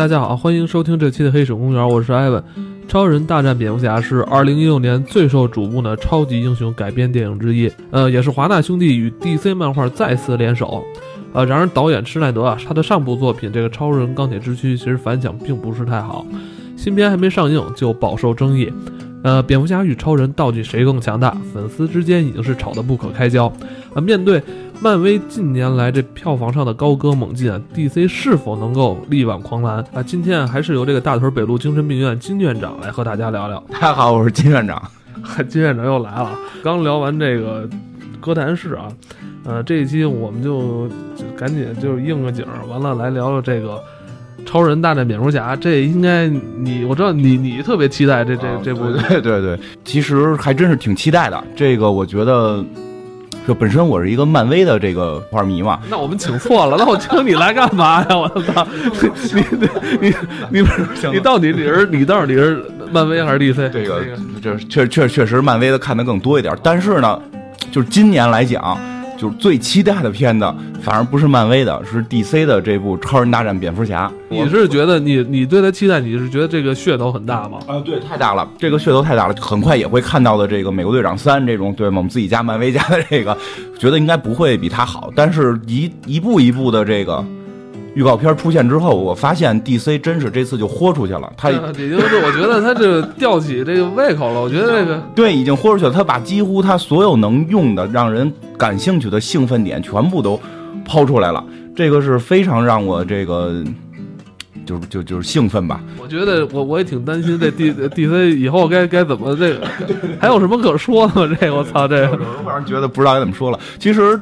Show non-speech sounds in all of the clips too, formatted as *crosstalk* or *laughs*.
大家好，欢迎收听这期的《黑水公园》，我是艾文。超人大战蝙蝠侠是二零一六年最受瞩目的超级英雄改编电影之一，呃，也是华纳兄弟与 DC 漫画再次联手。呃，然而导演施耐德啊，他的上部作品这个《超人钢铁之躯》其实反响并不是太好，新片还没上映就饱受争议。呃，蝙蝠侠与超人到底谁更强大？粉丝之间已经是吵得不可开交。啊，面对漫威近年来这票房上的高歌猛进啊，DC 是否能够力挽狂澜啊？今天还是由这个大屯北路精神病院金院长来和大家聊聊。*laughs* 大家好，我是金院长。*laughs* 金院长又来了。刚聊完这个哥谭市啊，呃，这一期我们就就赶紧就应个景，完了来聊聊这个。超人大战蝙蝠侠，这应该你我知道你你特别期待这这这部对对对，其实还真是挺期待的。这个我觉得，就本身我是一个漫威的这个画迷嘛。那我们请错了，那我请你来干嘛呀？我操！*laughs* 你你你你你到底你是你到底是漫威还是 DC？这个这确确确实漫威的看的更多一点，但是呢，就是今年来讲。就是最期待的片子，反而不是漫威的，是 DC 的这部《超人大战蝙蝠侠》。你是觉得你你对他期待，你是觉得这个噱头很大吗？啊，对，太大了，这个噱头太大了，很快也会看到的。这个《美国队长三》这种，对吗？我们自己家漫威家的这个，觉得应该不会比他好，但是一一步一步的这个。预告片出现之后，我发现 DC 真是这次就豁出去了。他已经是我觉得他这吊起这个胃口了。我觉得这个 *laughs* 对已经豁出去了。他把几乎他所有能用的、让人感兴趣的兴奋点全部都抛出来了。这个是非常让我这个就就就是兴奋吧。我觉得我我也挺担心这 D DC 以后该该怎么这个还有什么可说的吗？这个我操，这个我反正觉得不知道该怎么说了。其实。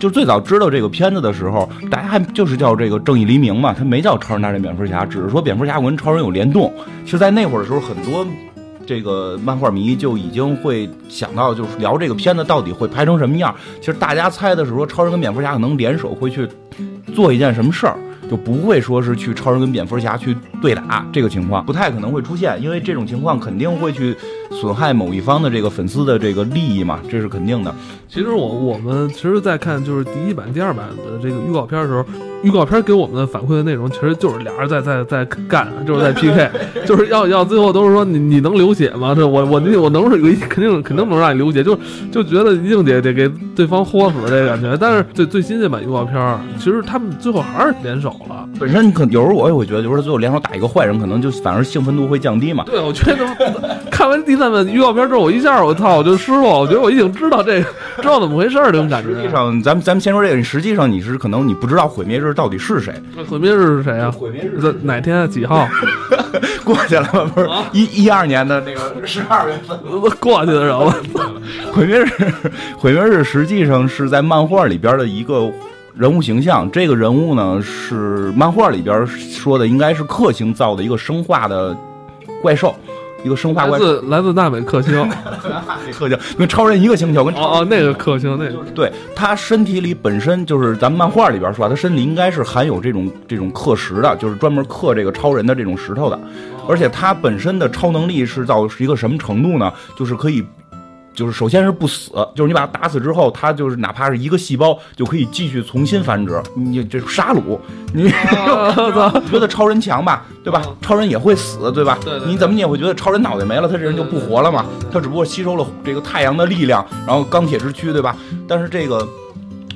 就最早知道这个片子的时候，大家还就是叫这个《正义黎明》嘛，他没叫《超人大战蝙蝠侠》，只是说蝙蝠侠跟超人有联动。其实，在那会儿的时候，很多这个漫画迷就已经会想到，就是聊这个片子到底会拍成什么样。其实大家猜的是说，超人跟蝙蝠侠可能联手会去做一件什么事儿。就不会说是去超人跟蝙蝠侠去对打这个情况，不太可能会出现，因为这种情况肯定会去损害某一方的这个粉丝的这个利益嘛，这是肯定的。其实我我们其实，在看就是第一版、第二版的这个预告片的时候。预告片给我们的反馈的内容，其实就是俩人在在在干，就是在 PK，*laughs* 就是要要最后都是说你你能流血吗？这我我我能是肯定肯定能让你流血，就就觉得一定得得给对方豁死这感觉。但是最最新这版预告片，其实他们最后还是联手了。本身可有时候我也会觉得，就是最后联手打一个坏人，可能就反而兴奋度会降低嘛。对，我觉得 *laughs* 看完第三版预告片之后，我一下我操我就失落，我觉得我已经知道这个知道怎么回事这种感觉。实际上，咱们咱们先说这个，实际上你是可能你不知道毁灭日。到底是谁？毁灭日是谁啊？毁灭日哪天几号？过去了吗？不是一一二年的那个十二月份 *laughs* 过去的时候。毁灭日，毁灭日实际上是在漫画里边的一个人物形象。这个人物呢，是漫画里边说的，应该是克星造的一个生化的怪兽。一个生化怪，来自来自纳美克星，*laughs* 克星跟超人一个星球，跟哦哦那个克星，那个对他身体里本身就是咱们漫画里边说，他身体应该是含有这种这种刻石的，就是专门刻这个超人的这种石头的，而且他本身的超能力是到是一个什么程度呢？就是可以。就是首先是不死，就是你把它打死之后，它就是哪怕是一个细胞就可以继续重新繁殖。你这杀戮，*laughs* 你觉得超人强吧？对吧？超人也会死，对吧？你怎么你也会觉得超人脑袋没了，他这人就不活了嘛？他只不过吸收了这个太阳的力量，然后钢铁之躯，对吧？但是这个。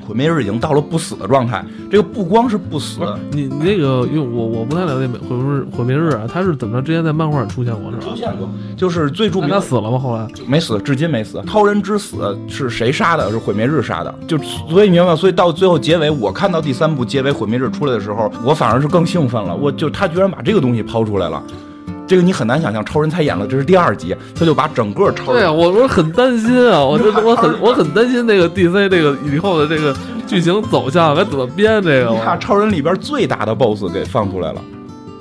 毁灭日已经到了不死的状态，这个不光是不死，你你那个，因为我我不太了解毁灭日毁灭日啊，他是怎么着？之前在漫画里出现过是吧？出现过，就是最著名。他死了吗？后来没死，至今没死。超人之死是谁杀的？是毁灭日杀的。就所以明白，所以到最后结尾，我看到第三部结尾毁灭日出来的时候，我反而是更兴奋了。我就他居然把这个东西抛出来了。这个你很难想象，超人才演了，这是第二集，他就把整个超人。对啊，我我很担心啊，我就我很我很担心那个 DC 这个以后的这个剧情走向该怎么编这个。你看超人里边最大的 BOSS 给放出来了。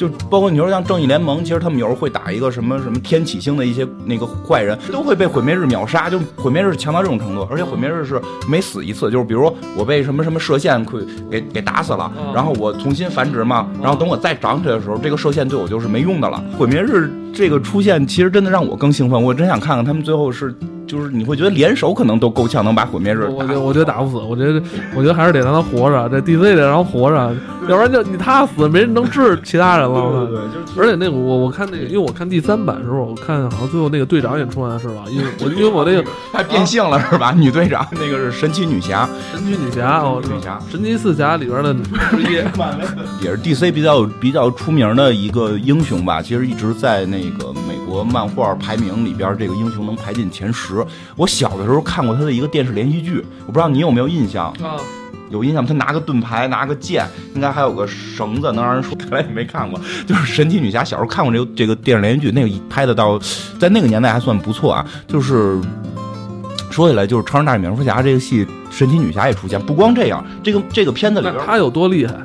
就包括你说像正义联盟，其实他们有时候会打一个什么什么天启星的一些那个坏人，都会被毁灭日秒杀。就毁灭日强到这种程度，而且毁灭日是每死一次，就是比如我被什么什么射线给给给打死了，然后我重新繁殖嘛，然后等我再长起来的时候，这个射线对我就是没用的了。毁灭日这个出现，其实真的让我更兴奋，我真想看看他们最后是就是你会觉得联手可能都够呛能把毁灭日。我觉得我觉得打不死，我觉得我觉得还是得让他活着，这 DC 得让他活着，要不然就你他死，没人能治其他人了。对对，就是而且那个我我看那个，因为我看第三版的时候，我看好像最后那个队长也出来了是吧？因为我因为我那个 *laughs* 还变性了是吧？女队长那个是神奇女侠，神奇女侠哦，女侠神奇四侠里边的之一，*laughs* 也是 DC 比较比较出名的一个英雄吧。其实一直在那个美国漫画排名里边，这个英雄能排进前十。我小的时候看过他的一个电视连续剧，我不知道你有没有印象？啊，有印象吗？他拿个盾牌，拿个剑，应该还有个绳子，能让人说。*laughs* 看来你没看过，就是神奇女侠。小时候看过这个这个电视连续剧，那个拍的到在那个年代还算不错啊。就是说起来，就是《超人大战蝙蝠侠》这个戏，神奇女侠也出现。不光这样，这个这个片子里边，他有多厉害？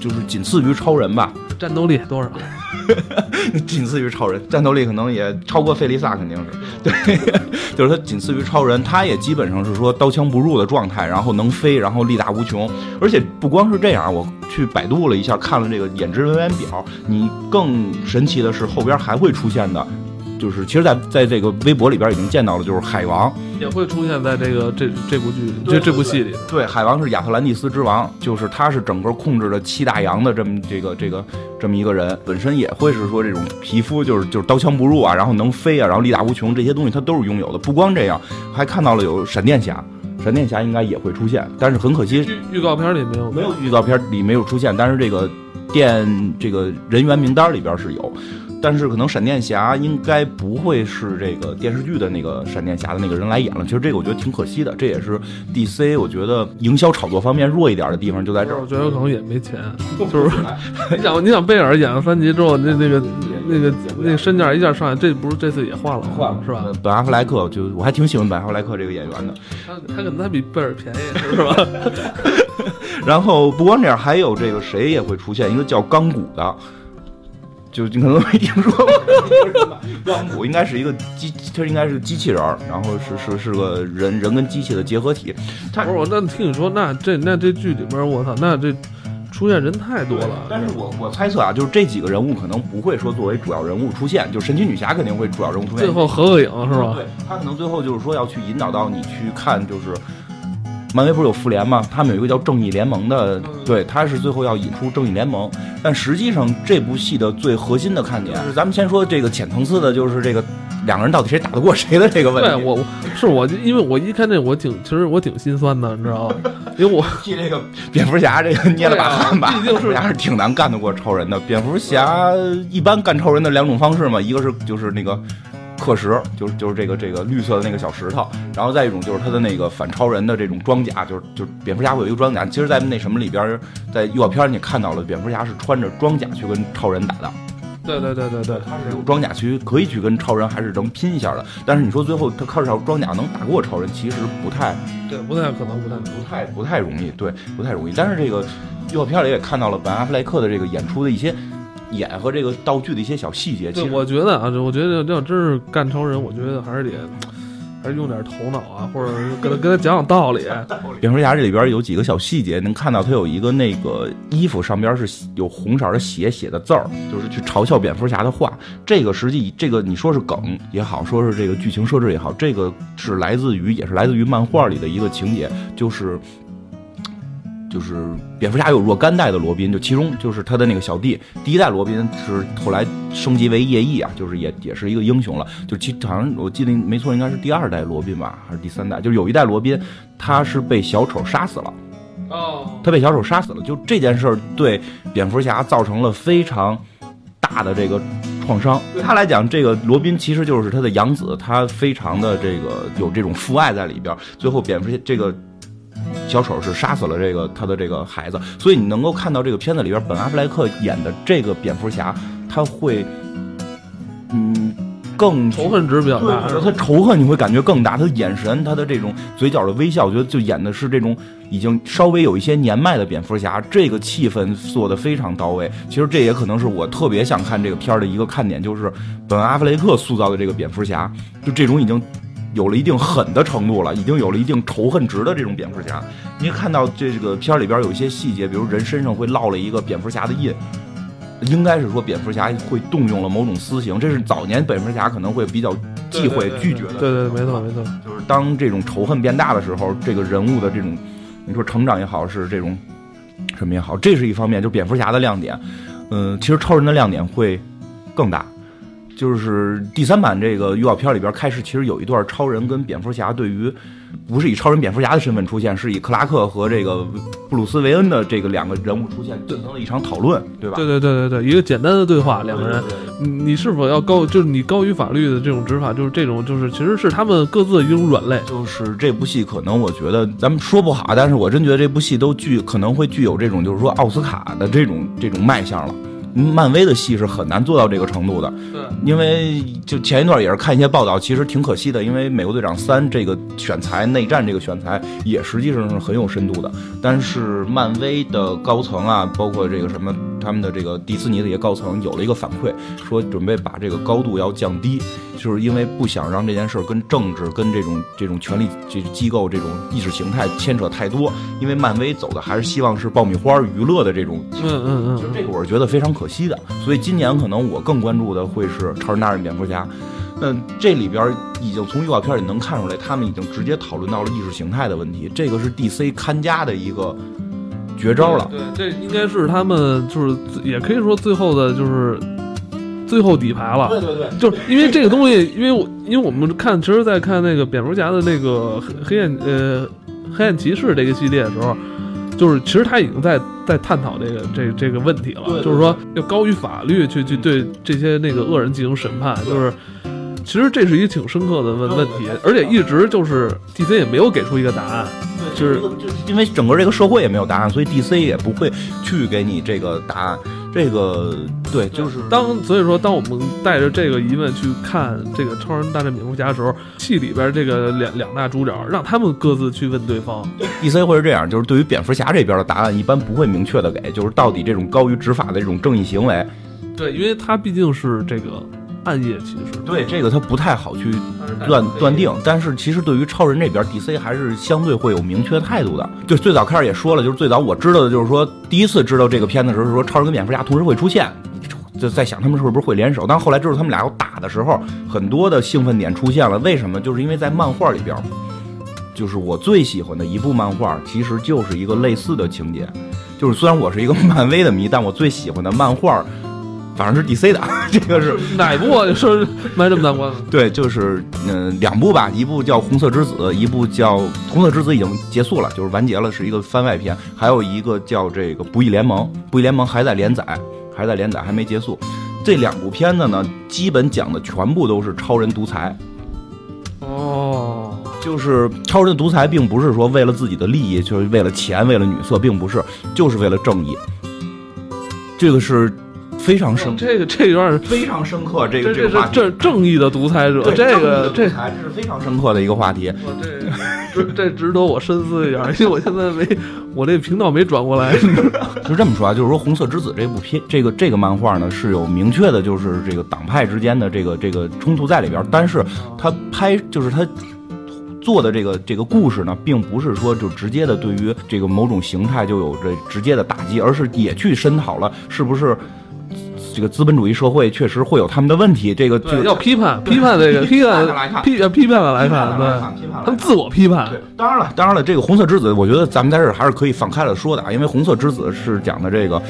就是仅次于超人吧。战斗力多少？*laughs* 仅次于超人，战斗力可能也超过费利萨，肯定是对，*laughs* 就是他仅次于超人，他也基本上是说刀枪不入的状态，然后能飞，然后力大无穷，而且不光是这样，我去百度了一下，看了这个演职人员表，你更神奇的是后边还会出现的。就是其实，在在这个微博里边已经见到了，就是海王也会出现在这个这这部剧这这部戏里。对，海王是亚特兰蒂斯之王，就是他是整个控制了七大洋的这么这个这个这么一个人，本身也会是说这种皮肤就是就是刀枪不入啊，然后能飞啊，然后力大无穷这些东西他都是拥有的。不光这样，还看到了有闪电侠，闪电侠应该也会出现，但是很可惜预告片里没有，没有预告片里没有出现，但是这个电这个人员名单里边是有。但是可能闪电侠应该不会是这个电视剧的那个闪电侠的那个人来演了。其实这个我觉得挺可惜的，这也是 DC 我觉得营销炒作方面弱一点的地方就在这儿。我觉得可能也没钱，*laughs* 就是你想 *laughs* 你想贝尔演了三集之后，那那个那个那个身价一下上来，这不是这次也换了换了是吧？本阿弗莱克就我还挺喜欢本阿弗莱克这个演员的，他他可能他比贝尔便宜是吧？*laughs* 然后不光这样，还有这个谁也会出现一个叫钢骨的。就你可能没听说过，*laughs* 钢骨应该是一个机，它应该是机器人儿，然后是是是个人人跟机器的结合体。不是我那听你说，那这那这剧里边，我操，那这出现人太多了。但是我我猜测啊，就是这几个人物可能不会说作为主要人物出现，就神奇女侠肯定会主要人物出现。最后合个影是吧？对，他可能最后就是说要去引导到你去看，就是。漫威不是有复联吗？他们有一个叫正义联盟的，对，他是最后要引出正义联盟。但实际上这部戏的最核心的看点就是，咱们先说这个浅层次的，就是这个两个人到底谁打得过谁的这个问题。对我是我，因为我一看这我挺，其实我挺心酸的，你知道吗？*laughs* 因为我替这个蝙蝠侠这个捏了把汗吧，*laughs* 毕竟是还是挺难干得过超人的。蝙蝠侠一般干超人的两种方式嘛，一个是就是那个。刻石就是就是这个这个绿色的那个小石头，然后再一种就是他的那个反超人的这种装甲，就是就是蝙蝠侠会有一个装甲。其实，在那什么里边，在预告片你看到了，蝙蝠侠是穿着装甲去跟超人打的。对对对对对，他是有装甲去可以去跟超人还是能拼一下的。但是你说最后他靠这套装甲能打过超人，其实不太，对，不太可能，不太不太不太容易，对，不太容易。但是这个预告片里也看到了本阿弗莱克的这个演出的一些。演和这个道具的一些小细节，对，我觉得啊，我觉得要真是干超人，我觉得还是得，还是用点头脑啊，或者跟他跟他讲讲道理。蝙蝠侠这里边有几个小细节，能看到他有一个那个衣服上边是有红色的血写的字儿，就是去嘲笑蝙蝠侠的话。这个实际这个你说是梗也好，说是这个剧情设置也好，这个是来自于也是来自于漫画里的一个情节，就是。就是蝙蝠侠有若干代的罗宾，就其中就是他的那个小弟，第一代罗宾是后来升级为夜翼啊，就是也也是一个英雄了。就其好像我记得没错，应该是第二代罗宾吧，还是第三代？就是有一代罗宾，他是被小丑杀死了。哦，他被小丑杀死了，就这件事儿对蝙蝠侠造成了非常大的这个创伤。对他来讲，这个罗宾其实就是他的养子，他非常的这个有这种父爱在里边。最后蝙蝠侠这个。小丑是杀死了这个他的这个孩子，所以你能够看到这个片子里边，本阿弗莱克演的这个蝙蝠侠，他会，嗯，更仇恨值比较大。他仇恨你会感觉更大，他的眼神，他的这种嘴角的微笑，我觉得就演的是这种已经稍微有一些年迈的蝙蝠侠，这个气氛做的非常到位。其实这也可能是我特别想看这个片儿的一个看点，就是本阿弗雷克塑造的这个蝙蝠侠，就这种已经。有了一定狠的程度了，已经有了一定仇恨值的这种蝙蝠侠。你看到这个片里边有一些细节，比如人身上会落了一个蝙蝠侠的印，应该是说蝙蝠侠会动用了某种私刑。这是早年蝙蝠侠可能会比较忌讳、拒绝的。对对，没错没错。就是当这种仇恨变大的时候，这个人物的这种，你说成长也好，是这种什么也好，这是一方面，就蝙蝠侠的亮点。嗯，其实超人的亮点会更大。就是第三版这个预告片里边开始，其实有一段超人跟蝙蝠侠对于，不是以超人蝙蝠侠的身份出现，是以克拉克和这个布鲁斯韦恩的这个两个人物出现，进行了一场讨论，对吧？对对对对对，一个简单的对话，两个人，你是否要高，就是你高于法律的这种执法，就是这种，就是其实是他们各自的一种软肋。就是这部戏可能我觉得咱们说不好，但是我真觉得这部戏都具可能会具有这种就是说奥斯卡的这种这种卖相了。漫威的戏是很难做到这个程度的，对，因为就前一段也是看一些报道，其实挺可惜的，因为《美国队长三》这个选材内战这个选材也实际上是很有深度的，但是漫威的高层啊，包括这个什么他们的这个迪士尼的一些高层有了一个反馈，说准备把这个高度要降低，就是因为不想让这件事跟政治、跟这种这种权力这机构这种意识形态牵扯太多，因为漫威走的还是希望是爆米花娱乐的这种，嗯嗯嗯，就这个我是觉得非常可。可惜的，所以今年可能我更关注的会是《超人大战蝙蝠侠》。那这里边已经从预告片里能看出来，他们已经直接讨论到了意识形态的问题。这个是 DC 看家的一个绝招了。对，这应该是他们就是也可以说最后的就是最后底牌了。对对对，就是因为这个东西，因为我因为我们看，其实，在看那个蝙蝠侠的那个黑暗呃黑暗骑士这个系列的时候。就是其实他已经在在探讨这个这这个问题了，就是说要高于法律去去对这些那个恶人进行审判，就是其实这是一个挺深刻的问问题，而且一直就是 DC 也没有给出一个答案，就是就是因为整个这个社会也没有答案，所以 DC 也不会去给你这个答案。这个对，就是当所以说，当我们带着这个疑问去看这个《超人大战蝙蝠侠》的时候，戏里边这个两两大主角，让他们各自去问对方。DC 会是这样，就是对于蝙蝠侠这边的答案，一般不会明确的给，就是到底这种高于执法的这种正义行为。对，因为他毕竟是这个。暗夜骑士，对这个他不太好去断断定，但是其实对于超人这边，DC 还是相对会有明确态度的。就最早开始也说了，就是最早我知道的就是说，第一次知道这个片子的时候，说超人跟蝙蝠侠同时会出现，就在想他们是不是会联手。但后来知道他们俩要打的时候，很多的兴奋点出现了。为什么？就是因为在漫画里边，就是我最喜欢的一部漫画，其实就是一个类似的情节。就是虽然我是一个 *laughs* 漫威的迷，但我最喜欢的漫画。反正是 DC 的，*laughs* 这个是哪部啊？说卖这么大关子？对，就是嗯，两部吧，一部叫《红色之子》，一部叫《红色之子》已经结束了，就是完结了，是一个番外篇。还有一个叫这个《不义联盟》，《不义联盟》还在连载，还在连载，还没结束。这两部片子呢，基本讲的全部都是超人独裁。哦，就是超人的独裁，并不是说为了自己的利益，就是为了钱，为了女色，并不是，就是为了正义。这个是。非常深，这个这有点非常深刻。这个这是这正义的独裁者，这个这还是非常深刻的一个话题。这这值得我深思一下，*laughs* 因为我现在没我这频道没转过来。*laughs* 就这么说啊，就是说《红色之子》这部片，这个这个漫画呢是有明确的，就是这个党派之间的这个这个冲突在里边。但是他拍就是他做的这个这个故事呢，并不是说就直接的对于这个某种形态就有这直接的打击，而是也去深讨了是不是。这个资本主义社会确实会有他们的问题，这个这个要批判批判这个批判批要批判的来看，对，他们自我批判。对，当然了，当然了，这个红色之子，我觉得咱们在这儿还是可以放开了说的啊，因为红色之子是讲的这个，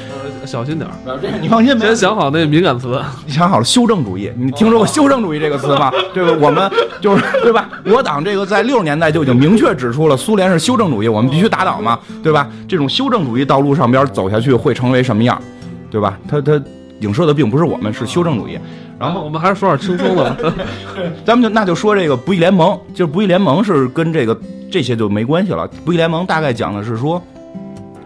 小心点儿，你放心，先想好那敏感词，你想好了，修正主义，你听说过修正主义这个词吗？*laughs* 对吧？我们就是对吧？我党这个在六十年代就已经明确指出了，苏联是修正主义，我们必须打倒嘛，对吧？这种修正主义道路上边走下去会成为什么样，对吧？他他。影射的并不是我们，是修正主义。然后我们还是说点轻松的吧，*laughs* 咱们就那就说这个不义联盟，就是不义联盟是跟这个这些就没关系了。不义联盟大概讲的是说，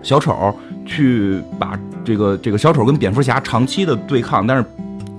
小丑去把这个这个小丑跟蝙蝠侠长期的对抗，但是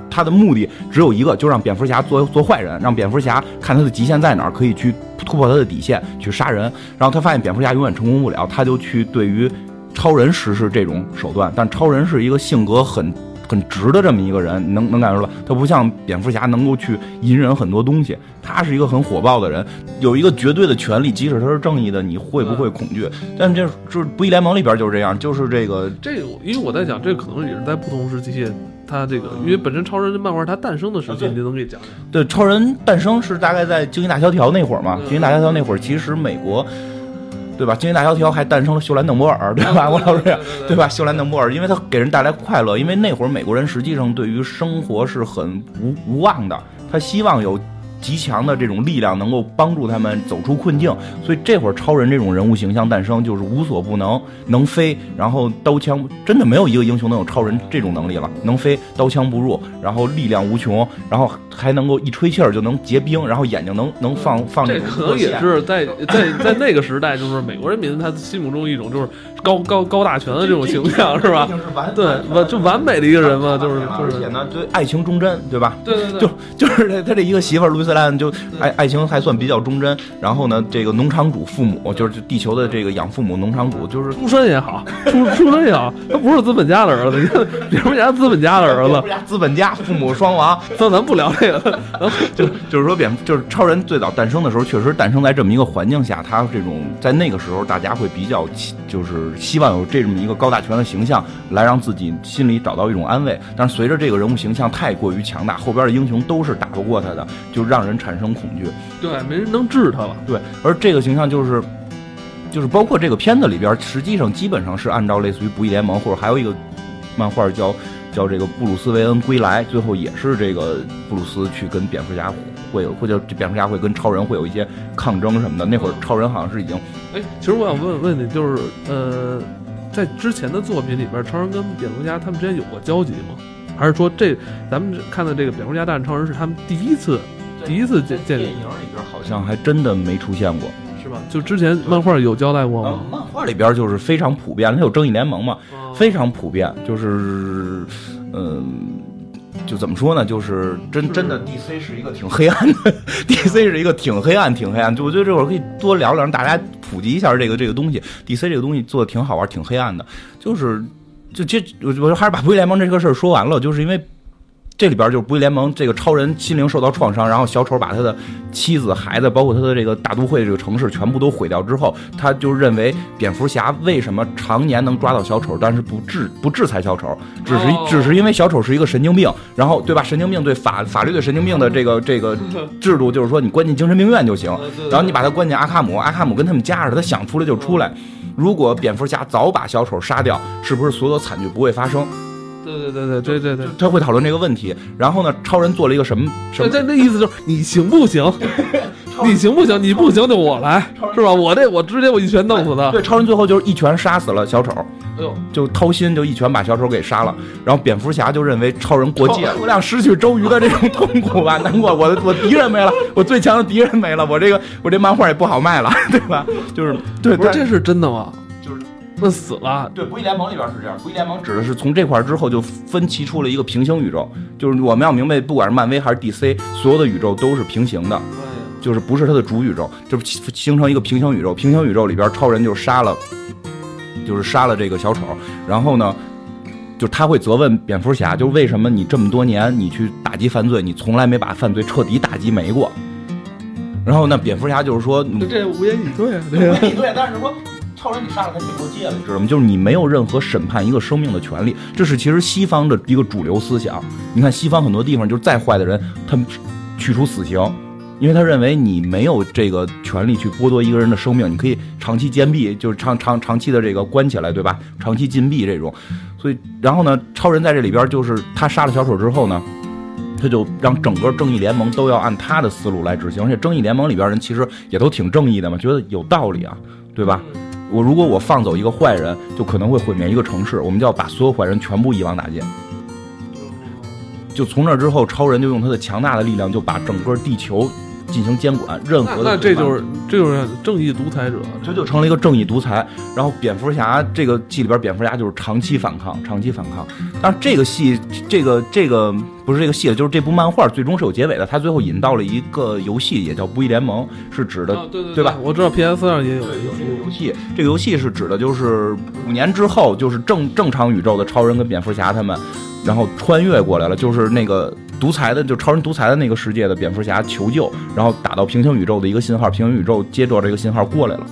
他的目的只有一个，就让蝙蝠侠做做坏人，让蝙蝠侠看他的极限在哪儿，可以去突破他的底线去杀人。然后他发现蝙蝠侠永远成功不了，他就去对于超人实施这种手段。但超人是一个性格很。很直的这么一个人，能能感受到，他不像蝙蝠侠能够去隐忍很多东西。他是一个很火爆的人，有一个绝对的权利，即使他是正义的，你会不会恐惧？但这就是不义联盟里边就是这样，就是这个这个，因为我在讲，这可能也是在不同时期，他这个，因为本身超人这漫画它诞生的时间，你能给讲讲？对，超人诞生是大概在经济大萧条那会儿嘛？嗯经济大萧条那会儿，其实美国，对吧？经济大萧条还诞生了秀兰邓波尔，对吧？我老师，对吧？秀兰邓波尔，因为他给人带来快乐，因为那会儿美国人实际上对于生活是很无无望的，他希望有。极强的这种力量能够帮助他们走出困境，所以这会儿超人这种人物形象诞生就是无所不能，能飞，然后刀枪真的没有一个英雄能有超人这种能力了，能飞，刀枪不入，然后力量无穷，然后还能够一吹气儿就能结冰，然后眼睛能能放放这可能也是在在在那个时代，就是美国人民他心目中一种就是高高高大全的这种形象，是吧？对，完就完美的一个人嘛，就是就是而且呢，对爱情忠贞，对吧？对对对，就就是他他这一个媳妇儿路易斯兰就爱爱情还算比较忠贞，然后呢，这个农场主父母就是地球的这个养父母农场主，就是出身也好，出出身也好，他不是资本家的儿子，你 *laughs* 看别人家资本家的儿子，资本家父母双亡，那咱不聊这个，*laughs* 就就是说蝙就是超人最早诞生的时候，确实诞生在这么一个环境下，他这种在那个时候大家会比较就是希望有这么一个高大全的形象来让自己心里找到一种安慰，但是随着这个人物形象太过于强大，后边的英雄都是打不过他的，就让人产生恐惧。对，没人能治他了。对，而这个形象就是，就是包括这个片子里边，实际上基本上是按照类似于《不义联盟》或者还有一个漫画叫叫这个布鲁斯韦恩归来，最后也是这个布鲁斯去跟蝙蝠侠会有，或者蝙蝠侠会跟超人会有一些抗争什么的。那会儿超人好像是已经哎，其实我想问问你，就是呃，在之前的作品里边，超人跟蝙蝠侠他们之间有过交集吗？还是说这咱们看的这个蝙蝠侠大战超人是他们第一次第一次见见电影里边好像还真的没出现过。是吧？就之前漫画有交代过呃吗？漫画里边就是非常普遍，它有正义联盟嘛，哦非常普遍，就是，嗯、就怎么说呢？就是真真的 DC 是一个挺黑暗的，DC 是一个挺黑暗、挺黑暗。就我觉得这会儿可以多聊聊，让大家普及一下这个这个东西。DC 这个东西做的挺好玩，挺黑暗的。就是，就这我我还是把不义联盟这个事儿说完了，就是因为。这里边就是不义联盟，这个超人心灵受到创伤，然后小丑把他的妻子、孩子，包括他的这个大都会这个城市全部都毁掉之后，他就认为蝙蝠侠为什么常年能抓到小丑，但是不制不制裁小丑，只是、哦只是因为小丑是一个神经病，然后对吧？神经病对法法律对神经病的这个这个制度就是说你关进精神病院就行，然后你把他关进阿卡姆，阿卡姆跟他们家似的，他想出来就出来。如果蝙蝠侠早把小丑杀掉，是不是所有惨剧不会发生？对对对对对对对。他会讨论这个问题。然后呢，超人做了一个什么什么？这那意思就是你行不行？*laughs* 你行不行？你不行就我来，是吧？我这我直接我一拳弄死他。对，超人最后就是一拳杀死了小丑，哎呦，就掏心就一拳把小丑给杀了。然后蝙蝠侠就认为超人过界，我俩失去周瑜的这种痛苦吧，难过，我的我敌人没了，我最强的敌人没了，我这个我这漫画也不好卖了，对吧？就是对，但不是这是真的吗？就死了，对，不义联盟里边是这样，不义联盟指的是从这块儿之后就分歧出了一个平行宇宙，就是我们要明白，不管是漫威还是 DC，所有的宇宙都是平行的。就是不是它的主宇宙，就是形形成一个平行宇宙。平行宇宙里边，超人就杀了，就是杀了这个小丑。然后呢，就他会责问蝙蝠侠，就是为什么你这么多年你去打击犯罪，你从来没把犯罪彻底打击没过。然后呢，蝙蝠侠就是说，这这无言以对啊，对吧？对，但是说超人你杀了他，你过界了，你知道吗？就是你没有任何审判一个生命的权利，这是其实西方的一个主流思想。你看西方很多地方，就是再坏的人，他们去除死刑，因为他认为你没有这个权利去剥夺一个人的生命，你可以长期监闭，就是长长长期的这个关起来，对吧？长期禁闭这种。所以，然后呢，超人在这里边就是他杀了小丑之后呢。他就让整个正义联盟都要按他的思路来执行，而且正义联盟里边人其实也都挺正义的嘛，觉得有道理啊，对吧？我如果我放走一个坏人，就可能会毁灭一个城市，我们就要把所有坏人全部一网打尽。就从那之后，超人就用他的强大的力量，就把整个地球进行监管，任何的那这就是这就是正义独裁者，这就成了一个正义独裁。然后蝙蝠侠这个戏里边，蝙蝠侠就是长期反抗，长期反抗。但是这个戏，这个这个不是这个戏，就是这部漫画最终是有结尾的。它最后引到了一个游戏，也叫《不义联盟》，是指的啊对对对吧？我知道 PS 上也有对，有这个游戏，这个游戏是指的就是五年之后，就是正正常宇宙的超人跟蝙蝠侠他们，然后穿越过来了，就是那个独裁的，就超人独裁的那个世界的蝙蝠侠求救，然后打到平行宇宙的一个信号，平行宇宙接着这个信号过来了。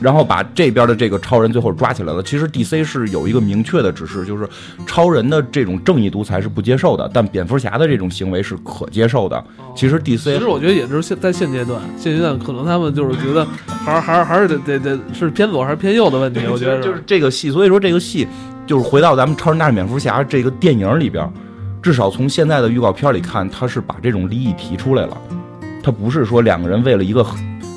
然后把这边的这个超人最后抓起来了。其实 DC 是有一个明确的指示，就是超人的这种正义独裁是不接受的，但蝙蝠侠的这种行为是可接受的。其实 DC 其实我觉得也是现在现阶段，现阶段可能他们就是觉得还是还是还是得得得是偏左还是偏右的问题。我觉得就是这个戏，所以说这个戏就是回到咱们超人大战蝙蝠侠这个电影里边，至少从现在的预告片里看，他是把这种利益提出来了，他不是说两个人为了一个。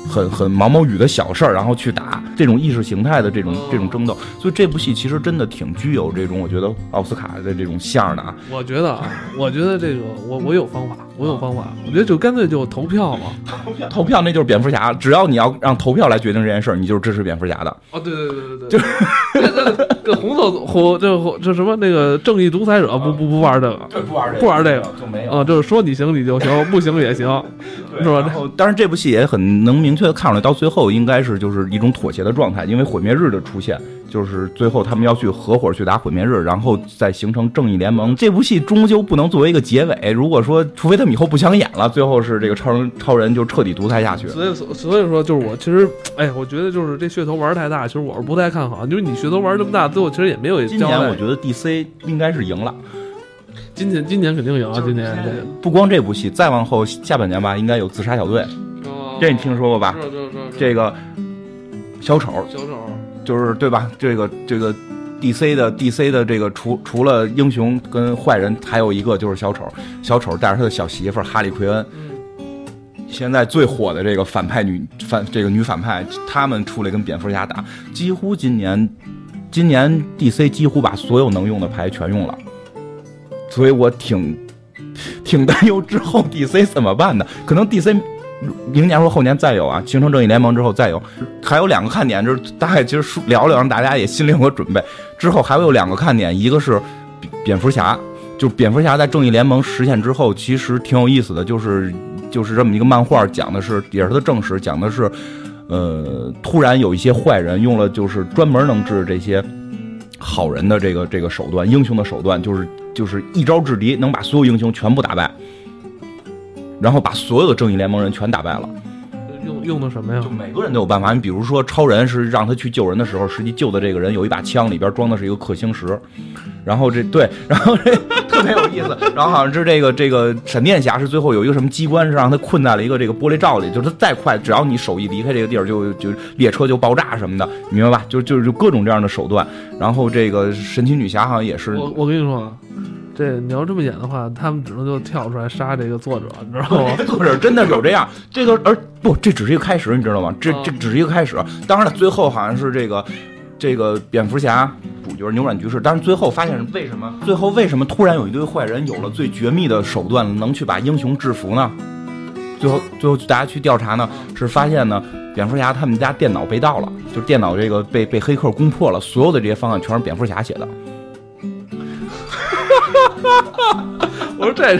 很很毛毛雨的小事儿，然后去打这种意识形态的这种这种争斗，所以这部戏其实真的挺具有这种我觉得奥斯卡的这种相的啊。我觉得啊，我觉得这个我我有方法，我有方法，我觉得就干脆就投票嘛，投票投票那就是蝙蝠侠，只要你要让投票来决定这件事儿，你就是支持蝙蝠侠的。哦，对对对对对，*laughs* 就是这红色红这这什么那个正义独裁者不不不玩这个，不玩这个，*laughs* 不玩这个就没有啊，就是说你行你就行，不行也行，*laughs* 是吧？然后 *laughs* 当然这部戏也很能明确的看出来，到最后应该是就是一种妥协的状态，因为毁灭日的出现。就是最后他们要去合伙去打毁灭日，然后再形成正义联盟。这部戏终究不能作为一个结尾。如果说，除非他们以后不想演了，最后是这个超人超人就彻底独裁下去。所以，所以说就是我其实，哎，我觉得就是这噱头玩太大，其实我是不太看好。就是你噱头玩这么大，最后其实也没有。今年我觉得 DC 应该是赢了。今年今年肯定赢啊！今年不光这部戏，再往后下半年吧，应该有自杀小队。这你听说过吧？这个小丑。小丑。就是对吧？这个这个，D C 的 D C 的这个除除了英雄跟坏人，还有一个就是小丑。小丑带着他的小媳妇哈利奎恩，现在最火的这个反派女反这个女反派，他们出来跟蝙蝠侠打，几乎今年今年 D C 几乎把所有能用的牌全用了，所以我挺挺担忧之后 *laughs* D C 怎么办的，可能 D C。明年或后年再有啊，形成正义联盟之后再有，还有两个看点，就是大概其实聊聊，让大家也心里有个准备。之后还会有两个看点，一个是蝙蝠侠，就蝙蝠侠在正义联盟实现之后，其实挺有意思的，就是就是这么一个漫画，讲的是也是他的正史，讲的是，呃，突然有一些坏人用了就是专门能治这些好人的这个这个手段，英雄的手段，就是就是一招制敌，能把所有英雄全部打败。然后把所有的正义联盟人全打败了，用用的什么呀？就每个人都有办法。你比如说，超人是让他去救人的时候，实际救的这个人有一把枪，里边装的是一个氪星石。然后这对，然后这特别有意思。然后好像是这个这个闪电侠是最后有一个什么机关，是让他困在了一个这个玻璃罩里，就是他再快，只要你手一离开这个地儿，就就列车就爆炸什么的，明白吧？就就就各种这样的手段。然后这个神奇女侠好像也是。我我跟你说。这你要这么演的话，他们只能就跳出来杀这个作者，你知道吗？作者真的有这样，这个而不，这只是一个开始，你知道吗？这这只是一个开始。当然了，最后好像是这个这个蝙蝠侠主角扭转局势，但是最后发现为什么？最后为什么突然有一堆坏人有了最绝密的手段，能去把英雄制服呢？最后最后大家去调查呢，是发现呢，蝙蝠侠他们家电脑被盗了，就电脑这个被被黑客攻破了，所有的这些方案全是蝙蝠侠写的。哈哈，我说这。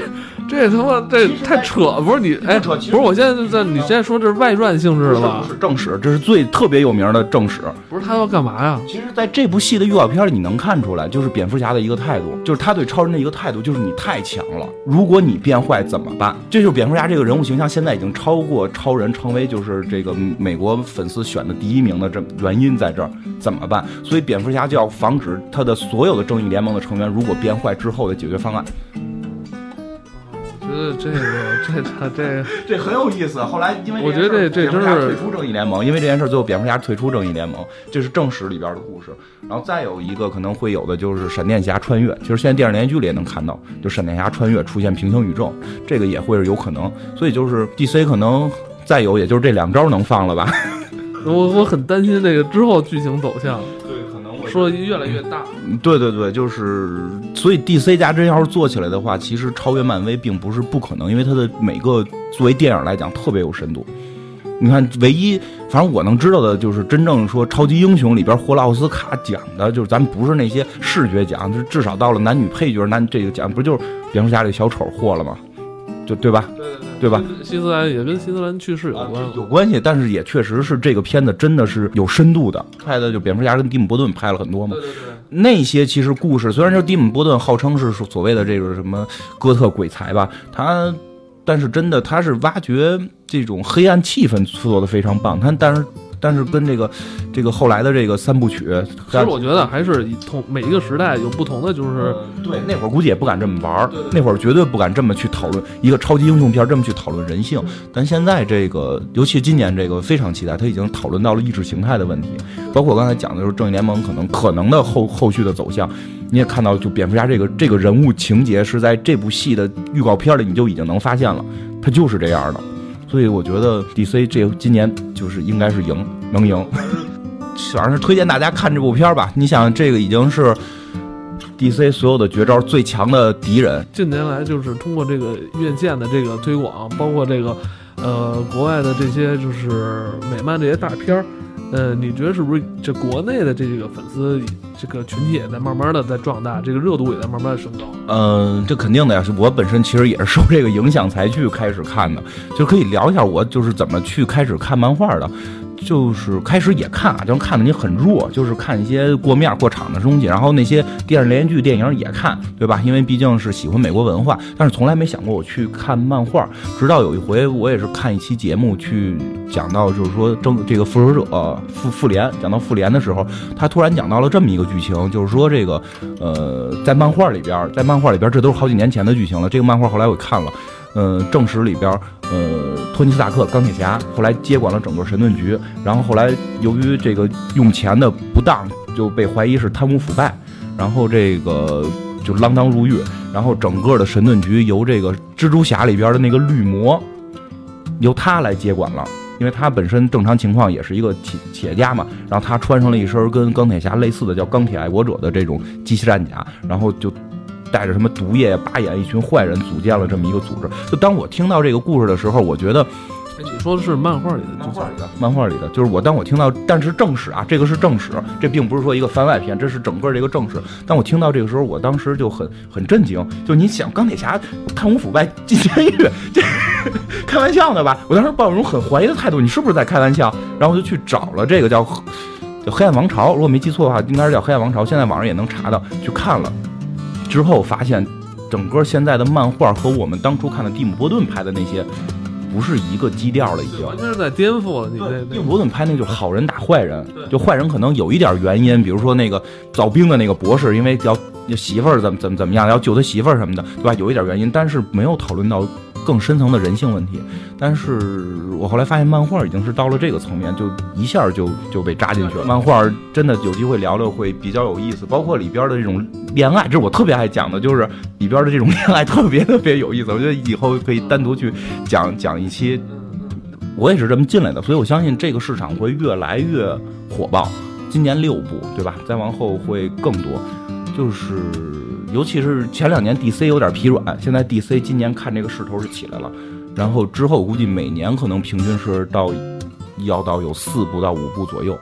这他妈这太扯，不是你哎，不是我现在在你现在说这是外传性质的吧？是正史，这是最特别有名的正史。不是他要干嘛呀？其实，在这部戏的预告片里，你能看出来，就是蝙蝠侠的一个态度，就是他对超人的一个态度，就是你太强了，如果你变坏怎么办？这就是蝙蝠侠这个人物形象，现在已经超过超人，成为就是这个美国粉丝选的第一名的这原因在这儿，怎么办？所以蝙蝠侠就要防止他的所有的正义联盟的成员如果变坏之后的解决方案。觉得这个这他这这很有意思。后来因为我觉得这这真是退出正义联盟，因为这件事最后蝙蝠侠退出正义联盟，这是正史里边的故事。然后再有一个可能会有的就是闪电侠穿越，其实现在电视连续剧里也能看到，就闪电侠穿越出现平行宇宙，这个也会是有可能。所以就是 DC 可能再有也就是这两招能放了吧。*laughs* 我我很担心这个之后剧情走向。说越来越大，对对对，就是所以 D C 加真要是做起来的话，其实超越漫威并不是不可能，因为它的每个作为电影来讲特别有深度。你看，唯一反正我能知道的就是真正说超级英雄里边获了奥斯卡奖的，就是咱不是那些视觉奖，就是至少到了男女配角男这个奖，不就是蝙蝠侠这小丑获了吗？就对吧？对对对，对吧？希斯兰也跟希斯兰去世有关，有关系。但是也确实是这个片子真的是有深度的，拍的就蝙蝠侠跟蒂姆波顿拍了很多嘛。对对对。那些其实故事，虽然说蒂姆波顿号称是所谓的这个什么哥特鬼才吧，他，但是真的他是挖掘这种黑暗气氛，做的非常棒。他但是。但是跟这个这个后来的这个三部曲，其实我觉得还是同每一个时代有不同的，就是对那会儿估计也不敢这么玩儿，那会儿绝对不敢这么去讨论一个超级英雄片，这么去讨论人性。但现在这个，尤其今年这个非常期待，他已经讨论到了意识形态的问题，包括我刚才讲的就是正义联盟可能可能的后后续的走向。你也看到，就蝙蝠侠这个这个人物情节是在这部戏的预告片里你就已经能发现了，他就是这样的。所以我觉得 DC 这今年就是应该是赢，能赢。*laughs* 反正是推荐大家看这部片吧。你想，这个已经是 DC 所有的绝招最强的敌人。近年来就是通过这个院线的这个推广，包括这个呃国外的这些就是美漫这些大片儿。呃，你觉得是不是这国内的这个粉丝这个群体也在慢慢的在壮大，这个热度也在慢慢的升高？嗯，这肯定的呀。我本身其实也是受这个影响才去开始看的，就可以聊一下我就是怎么去开始看漫画的。就是开始也看啊，就是看的你很弱，就是看一些过面过场的东西，然后那些电视连续剧、电影也看，对吧？因为毕竟是喜欢美国文化，但是从来没想过我去看漫画。直到有一回，我也是看一期节目去讲到，就是说争这个复仇者复复联，讲到复联的时候，他突然讲到了这么一个剧情，就是说这个呃，在漫画里边，在漫画里边，这都是好几年前的剧情了。这个漫画后来我看了。嗯，正史里边，呃，托尼斯塔克钢铁侠后来接管了整个神盾局，然后后来由于这个用钱的不当，就被怀疑是贪污腐败，然后这个就锒铛入狱，然后整个的神盾局由这个蜘蛛侠里边的那个绿魔，由他来接管了，因为他本身正常情况也是一个企企业家嘛，然后他穿上了一身跟钢铁侠类似的叫钢铁爱国者的这种机器战甲，然后就。带着什么毒液、八眼一群坏人组建了这么一个组织。就当我听到这个故事的时候，我觉得，你说的是漫画里的，漫画里的，漫画里的，就是我当我听到，但是正史啊，这个是正史，这并不是说一个番外篇，这是整个这个正史。当我听到这个时候，我当时就很很震惊。就你想，钢铁侠贪污腐败进监狱，这开玩笑呢吧？我当时抱一种很怀疑的态度，你是不是在开玩笑？然后我就去找了这个叫叫黑暗王朝，如果没记错的话，应该是叫黑暗王朝。现在网上也能查到，去看了。之后发现，整个现在的漫画和我们当初看的蒂姆·波顿拍的那些，不是一个基调了，已经完全是在颠覆了。你这蒂姆·波顿拍那个就是好人打坏人，就坏人可能有一点原因，比如说那个造兵的那个博士，因为要媳妇儿怎么怎么怎么样，要救他媳妇儿什么的，对吧？有一点原因，但是没有讨论到。更深层的人性问题，但是我后来发现漫画已经是到了这个层面，就一下就就被扎进去了。漫画真的有机会聊聊会比较有意思，包括里边的这种恋爱，这是我特别爱讲的，就是里边的这种 *laughs* 恋爱特别特别有意思。我觉得以后可以单独去讲讲一期。我也是这么进来的，所以我相信这个市场会越来越火爆。今年六部，对吧？再往后会更多，就是。尤其是前两年 DC 有点疲软，现在 DC 今年看这个势头是起来了，然后之后估计每年可能平均是到要到有四部到五部左右，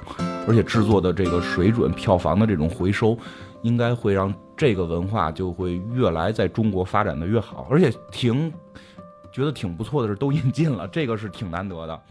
而且制作的这个水准、票房的这种回收，应该会让这个文化就会越来在中国发展的越好，而且挺觉得挺不错的是都引进了，这个是挺难得的。